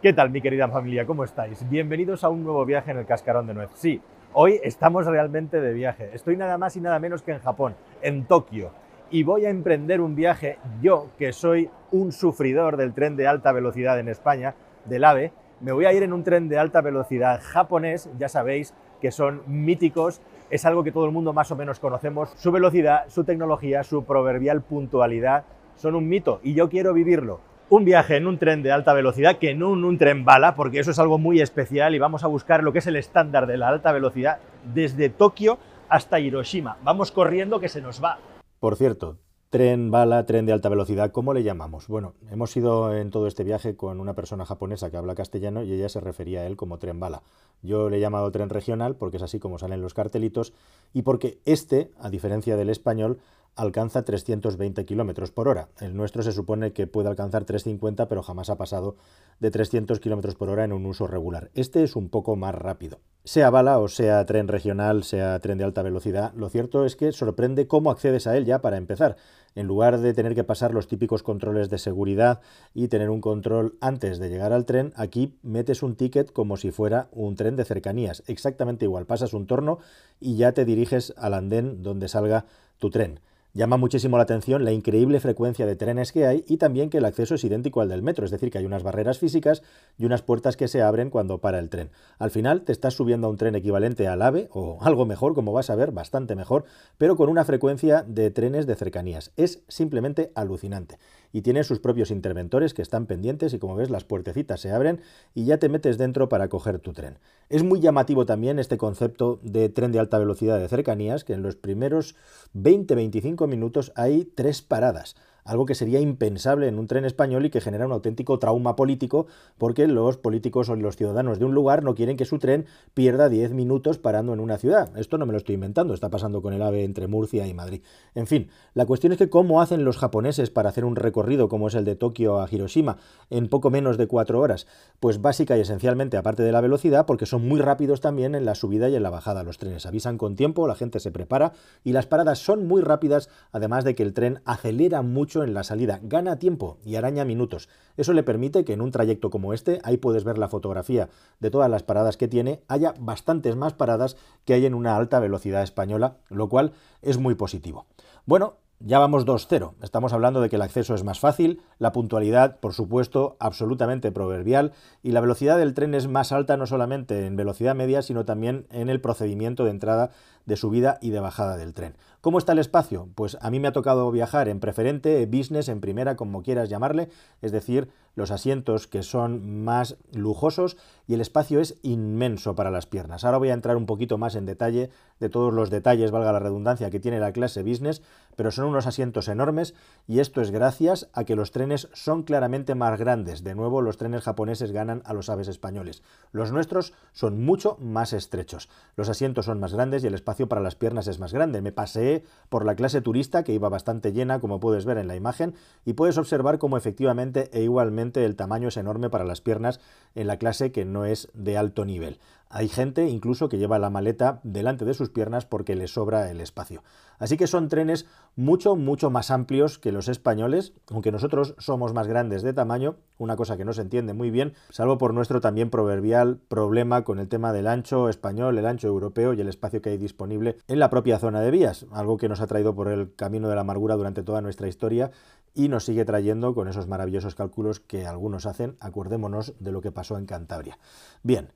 ¿Qué tal, mi querida familia? ¿Cómo estáis? Bienvenidos a un nuevo viaje en el Cascarón de Nuez. Sí, hoy estamos realmente de viaje. Estoy nada más y nada menos que en Japón, en Tokio. Y voy a emprender un viaje, yo que soy un sufridor del tren de alta velocidad en España, del AVE, me voy a ir en un tren de alta velocidad japonés, ya sabéis que son míticos, es algo que todo el mundo más o menos conocemos, su velocidad, su tecnología, su proverbial puntualidad, son un mito y yo quiero vivirlo un viaje en un tren de alta velocidad que no en un tren bala, porque eso es algo muy especial y vamos a buscar lo que es el estándar de la alta velocidad desde Tokio hasta Hiroshima. Vamos corriendo que se nos va. Por cierto, tren bala, tren de alta velocidad, ¿cómo le llamamos? Bueno, hemos ido en todo este viaje con una persona japonesa que habla castellano y ella se refería a él como tren bala. Yo le he llamado tren regional porque es así como salen los cartelitos y porque este, a diferencia del español, alcanza 320 kilómetros por hora. El nuestro se supone que puede alcanzar 350, pero jamás ha pasado de 300 kilómetros por hora en un uso regular. Este es un poco más rápido. Sea bala o sea tren regional, sea tren de alta velocidad, lo cierto es que sorprende cómo accedes a él ya para empezar. En lugar de tener que pasar los típicos controles de seguridad y tener un control antes de llegar al tren, aquí metes un ticket como si fuera un tren de cercanías. Exactamente igual. Pasas un torno y ya te diriges al andén donde salga tu tren. Llama muchísimo la atención la increíble frecuencia de trenes que hay y también que el acceso es idéntico al del metro, es decir, que hay unas barreras físicas y unas puertas que se abren cuando para el tren. Al final te estás subiendo a un tren equivalente al AVE o algo mejor, como vas a ver, bastante mejor, pero con una frecuencia de trenes de cercanías. Es simplemente alucinante. Y tiene sus propios interventores que están pendientes y como ves las puertecitas se abren y ya te metes dentro para coger tu tren. Es muy llamativo también este concepto de tren de alta velocidad de cercanías, que en los primeros 20-25 minutos hay tres paradas algo que sería impensable en un tren español y que genera un auténtico trauma político porque los políticos o los ciudadanos de un lugar no quieren que su tren pierda 10 minutos parando en una ciudad. Esto no me lo estoy inventando, está pasando con el AVE entre Murcia y Madrid. En fin, la cuestión es que cómo hacen los japoneses para hacer un recorrido como es el de Tokio a Hiroshima en poco menos de cuatro horas. Pues básica y esencialmente, aparte de la velocidad, porque son muy rápidos también en la subida y en la bajada. Los trenes avisan con tiempo, la gente se prepara y las paradas son muy rápidas, además de que el tren acelera mucho en la salida, gana tiempo y araña minutos. Eso le permite que en un trayecto como este, ahí puedes ver la fotografía de todas las paradas que tiene, haya bastantes más paradas que hay en una alta velocidad española, lo cual es muy positivo. Bueno, ya vamos 2-0. Estamos hablando de que el acceso es más fácil, la puntualidad, por supuesto, absolutamente proverbial, y la velocidad del tren es más alta no solamente en velocidad media, sino también en el procedimiento de entrada, de subida y de bajada del tren. ¿Cómo está el espacio? Pues a mí me ha tocado viajar en preferente, business, en primera, como quieras llamarle, es decir, los asientos que son más lujosos y el espacio es inmenso para las piernas. Ahora voy a entrar un poquito más en detalle de todos los detalles, valga la redundancia, que tiene la clase business, pero son unos asientos enormes y esto es gracias a que los trenes son claramente más grandes. De nuevo, los trenes japoneses ganan a los aves españoles. Los nuestros son mucho más estrechos. Los asientos son más grandes y el espacio para las piernas es más grande. Me pasé por la clase turista, que iba bastante llena, como puedes ver en la imagen, y puedes observar cómo efectivamente e igualmente el tamaño es enorme para las piernas en la clase que no es de alto nivel. Hay gente incluso que lleva la maleta delante de sus piernas porque le sobra el espacio. Así que son trenes mucho, mucho más amplios que los españoles, aunque nosotros somos más grandes de tamaño, una cosa que no se entiende muy bien, salvo por nuestro también proverbial problema con el tema del ancho español, el ancho europeo y el espacio que hay disponible en la propia zona de vías, algo que nos ha traído por el camino de la amargura durante toda nuestra historia y nos sigue trayendo con esos maravillosos cálculos que algunos hacen, acordémonos de lo que pasó en Cantabria. Bien,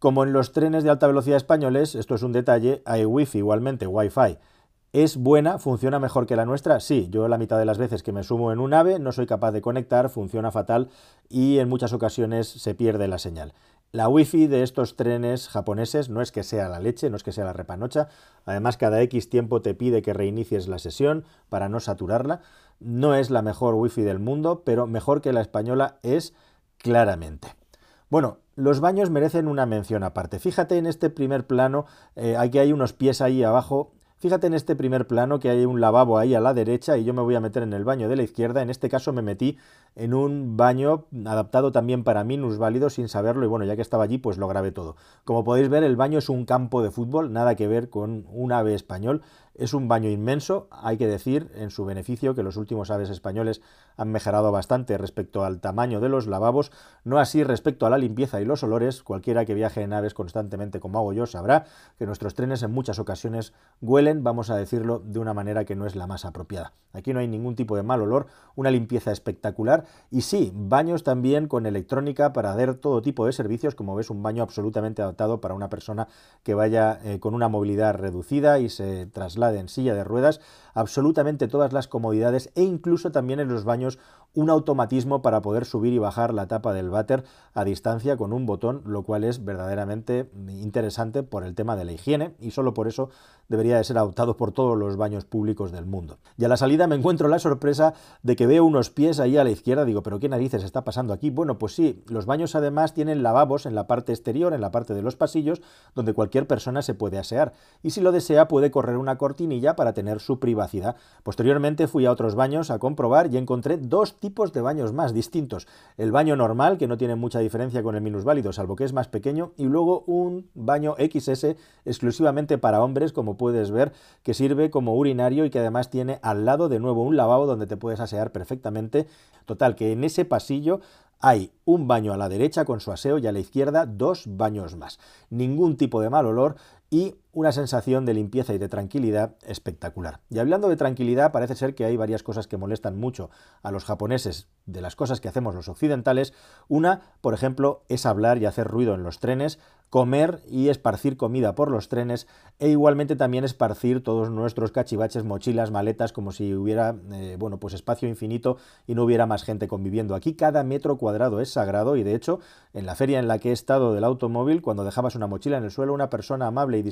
como en los trenes de alta velocidad españoles, esto es un detalle, hay wifi igualmente, wifi. ¿Es buena? ¿Funciona mejor que la nuestra? Sí, yo la mitad de las veces que me sumo en un AVE no soy capaz de conectar, funciona fatal y en muchas ocasiones se pierde la señal. La wifi de estos trenes japoneses no es que sea la leche, no es que sea la repanocha, además cada X tiempo te pide que reinicies la sesión para no saturarla. No es la mejor wifi del mundo, pero mejor que la española es claramente. Bueno, los baños merecen una mención aparte. Fíjate en este primer plano, eh, aquí hay unos pies ahí abajo. Fíjate en este primer plano que hay un lavabo ahí a la derecha y yo me voy a meter en el baño de la izquierda. En este caso me metí en un baño adaptado también para minusválidos sin saberlo y bueno, ya que estaba allí pues lo grabé todo. Como podéis ver el baño es un campo de fútbol, nada que ver con un ave español. Es un baño inmenso, hay que decir en su beneficio que los últimos aves españoles han mejorado bastante respecto al tamaño de los lavabos, no así respecto a la limpieza y los olores. Cualquiera que viaje en aves constantemente como hago yo sabrá que nuestros trenes en muchas ocasiones huelen, vamos a decirlo, de una manera que no es la más apropiada. Aquí no hay ningún tipo de mal olor, una limpieza espectacular y sí, baños también con electrónica para hacer todo tipo de servicios, como ves, un baño absolutamente adaptado para una persona que vaya eh, con una movilidad reducida y se traslade en silla de ruedas, absolutamente todas las comodidades e incluso también en los baños un automatismo para poder subir y bajar la tapa del váter a distancia con un botón, lo cual es verdaderamente interesante por el tema de la higiene y solo por eso debería de ser adoptado por todos los baños públicos del mundo. Y a la salida me encuentro la sorpresa de que veo unos pies ahí a la izquierda, digo, pero ¿qué narices está pasando aquí? Bueno, pues sí, los baños además tienen lavabos en la parte exterior, en la parte de los pasillos, donde cualquier persona se puede asear. Y si lo desea puede correr una cortinilla para tener su privacidad. Posteriormente fui a otros baños a comprobar y encontré dos tipos de baños más distintos. El baño normal, que no tiene mucha diferencia con el minusválido, salvo que es más pequeño, y luego un baño XS exclusivamente para hombres, como puedes ver, que sirve como urinario y que además tiene al lado de nuevo un lavabo donde te puedes asear perfectamente. Total, que en ese pasillo hay un baño a la derecha con su aseo y a la izquierda dos baños más. Ningún tipo de mal olor y una sensación de limpieza y de tranquilidad espectacular. Y hablando de tranquilidad, parece ser que hay varias cosas que molestan mucho a los japoneses de las cosas que hacemos los occidentales. Una, por ejemplo, es hablar y hacer ruido en los trenes, comer y esparcir comida por los trenes e igualmente también esparcir todos nuestros cachivaches, mochilas, maletas, como si hubiera, eh, bueno, pues espacio infinito y no hubiera más gente conviviendo. Aquí cada metro cuadrado es sagrado y de hecho, en la feria en la que he estado del automóvil, cuando dejabas una mochila en el suelo, una persona amable y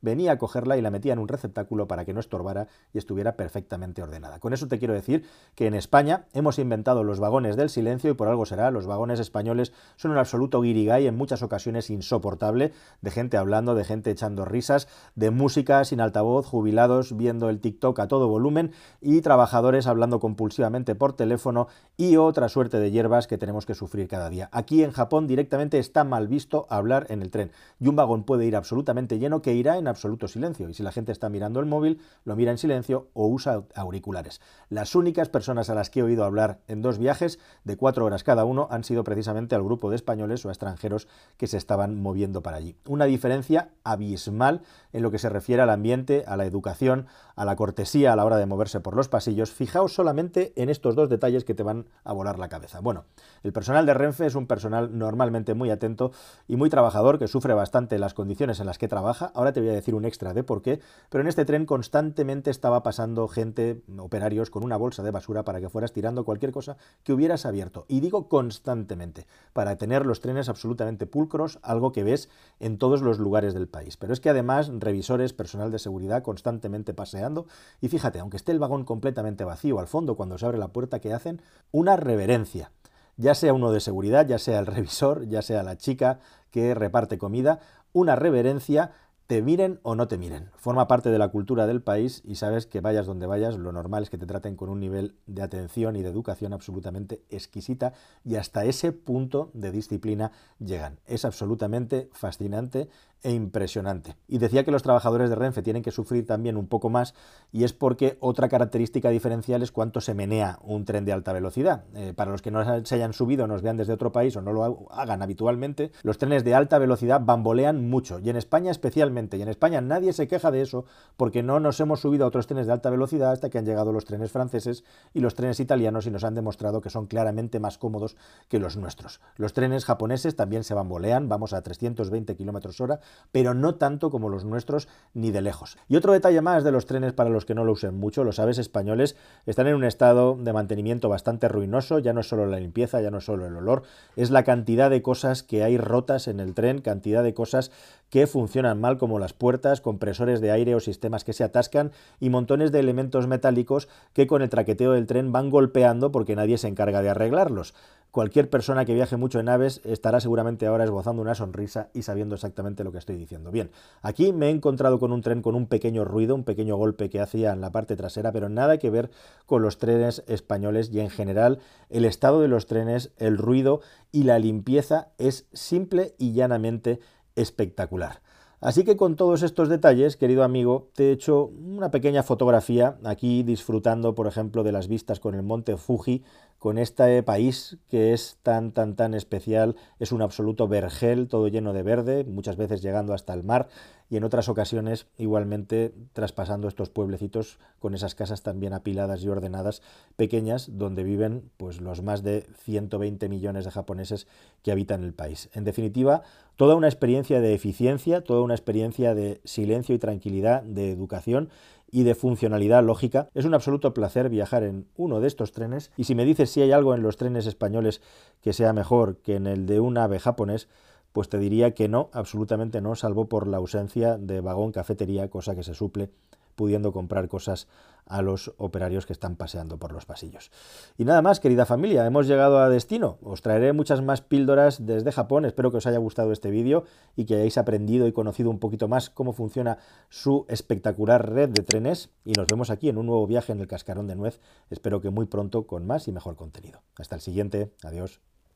venía a cogerla y la metía en un receptáculo para que no estorbara y estuviera perfectamente ordenada. Con eso te quiero decir que en España hemos inventado los vagones del silencio y por algo será, los vagones españoles son un absoluto guirigay en muchas ocasiones insoportable, de gente hablando, de gente echando risas, de música sin altavoz, jubilados viendo el TikTok a todo volumen y trabajadores hablando compulsivamente por teléfono y otra suerte de hierbas que tenemos que sufrir cada día. Aquí en Japón directamente está mal visto hablar en el tren y un vagón puede ir absolutamente lleno que irá en absoluto silencio y si la gente está mirando el móvil, lo mira en silencio o usa auriculares. Las únicas personas a las que he oído hablar en dos viajes de cuatro horas cada uno han sido precisamente al grupo de españoles o extranjeros que se estaban moviendo para allí. Una diferencia abismal en lo que se refiere al ambiente, a la educación, a la cortesía a la hora de moverse por los pasillos. Fijaos solamente en estos dos detalles que te van a volar la cabeza. Bueno, el personal de Renfe es un personal normalmente muy atento y muy trabajador que sufre bastante las condiciones en las que trabaja. Ahora te voy a decir un extra de por qué, pero en este tren constantemente estaba pasando gente, operarios, con una bolsa de basura para que fueras tirando cualquier cosa que hubieras abierto. Y digo constantemente, para tener los trenes absolutamente pulcros, algo que ves en todos los lugares del país. Pero es que además revisores, personal de seguridad constantemente paseando y fíjate, aunque esté el vagón completamente vacío al fondo cuando se abre la puerta, que hacen? Una reverencia ya sea uno de seguridad, ya sea el revisor, ya sea la chica que reparte comida, una reverencia te miren o no te miren. Forma parte de la cultura del país y sabes que vayas donde vayas, lo normal es que te traten con un nivel de atención y de educación absolutamente exquisita y hasta ese punto de disciplina llegan. Es absolutamente fascinante e impresionante. Y decía que los trabajadores de Renfe tienen que sufrir también un poco más y es porque otra característica diferencial es cuánto se menea un tren de alta velocidad. Eh, para los que no se hayan subido, nos vean desde otro país o no lo hagan habitualmente, los trenes de alta velocidad bambolean mucho y en España especialmente. Y en España nadie se queja de eso porque no nos hemos subido a otros trenes de alta velocidad hasta que han llegado los trenes franceses y los trenes italianos y nos han demostrado que son claramente más cómodos que los nuestros. Los trenes japoneses también se bambolean, vamos a 320 km hora pero no tanto como los nuestros ni de lejos. Y otro detalle más de los trenes para los que no lo usen mucho, los aves españoles están en un estado de mantenimiento bastante ruinoso, ya no es solo la limpieza, ya no es solo el olor, es la cantidad de cosas que hay rotas en el tren, cantidad de cosas que funcionan mal como las puertas, compresores de aire o sistemas que se atascan y montones de elementos metálicos que con el traqueteo del tren van golpeando porque nadie se encarga de arreglarlos. Cualquier persona que viaje mucho en aves estará seguramente ahora esbozando una sonrisa y sabiendo exactamente lo que estoy diciendo. Bien, aquí me he encontrado con un tren con un pequeño ruido, un pequeño golpe que hacía en la parte trasera, pero nada que ver con los trenes españoles y en general el estado de los trenes, el ruido y la limpieza es simple y llanamente espectacular. Así que con todos estos detalles, querido amigo, te he hecho una pequeña fotografía aquí disfrutando, por ejemplo, de las vistas con el monte Fuji, con este país que es tan, tan, tan especial, es un absoluto vergel, todo lleno de verde, muchas veces llegando hasta el mar y en otras ocasiones igualmente traspasando estos pueblecitos con esas casas también apiladas y ordenadas pequeñas donde viven pues los más de 120 millones de japoneses que habitan el país. En definitiva, toda una experiencia de eficiencia, toda una experiencia de silencio y tranquilidad, de educación y de funcionalidad lógica. Es un absoluto placer viajar en uno de estos trenes y si me dices si hay algo en los trenes españoles que sea mejor que en el de un ave japonés, pues te diría que no, absolutamente no, salvo por la ausencia de vagón cafetería, cosa que se suple pudiendo comprar cosas a los operarios que están paseando por los pasillos. Y nada más, querida familia, hemos llegado a destino. Os traeré muchas más píldoras desde Japón. Espero que os haya gustado este vídeo y que hayáis aprendido y conocido un poquito más cómo funciona su espectacular red de trenes. Y nos vemos aquí en un nuevo viaje en el Cascarón de Nuez. Espero que muy pronto con más y mejor contenido. Hasta el siguiente. Adiós.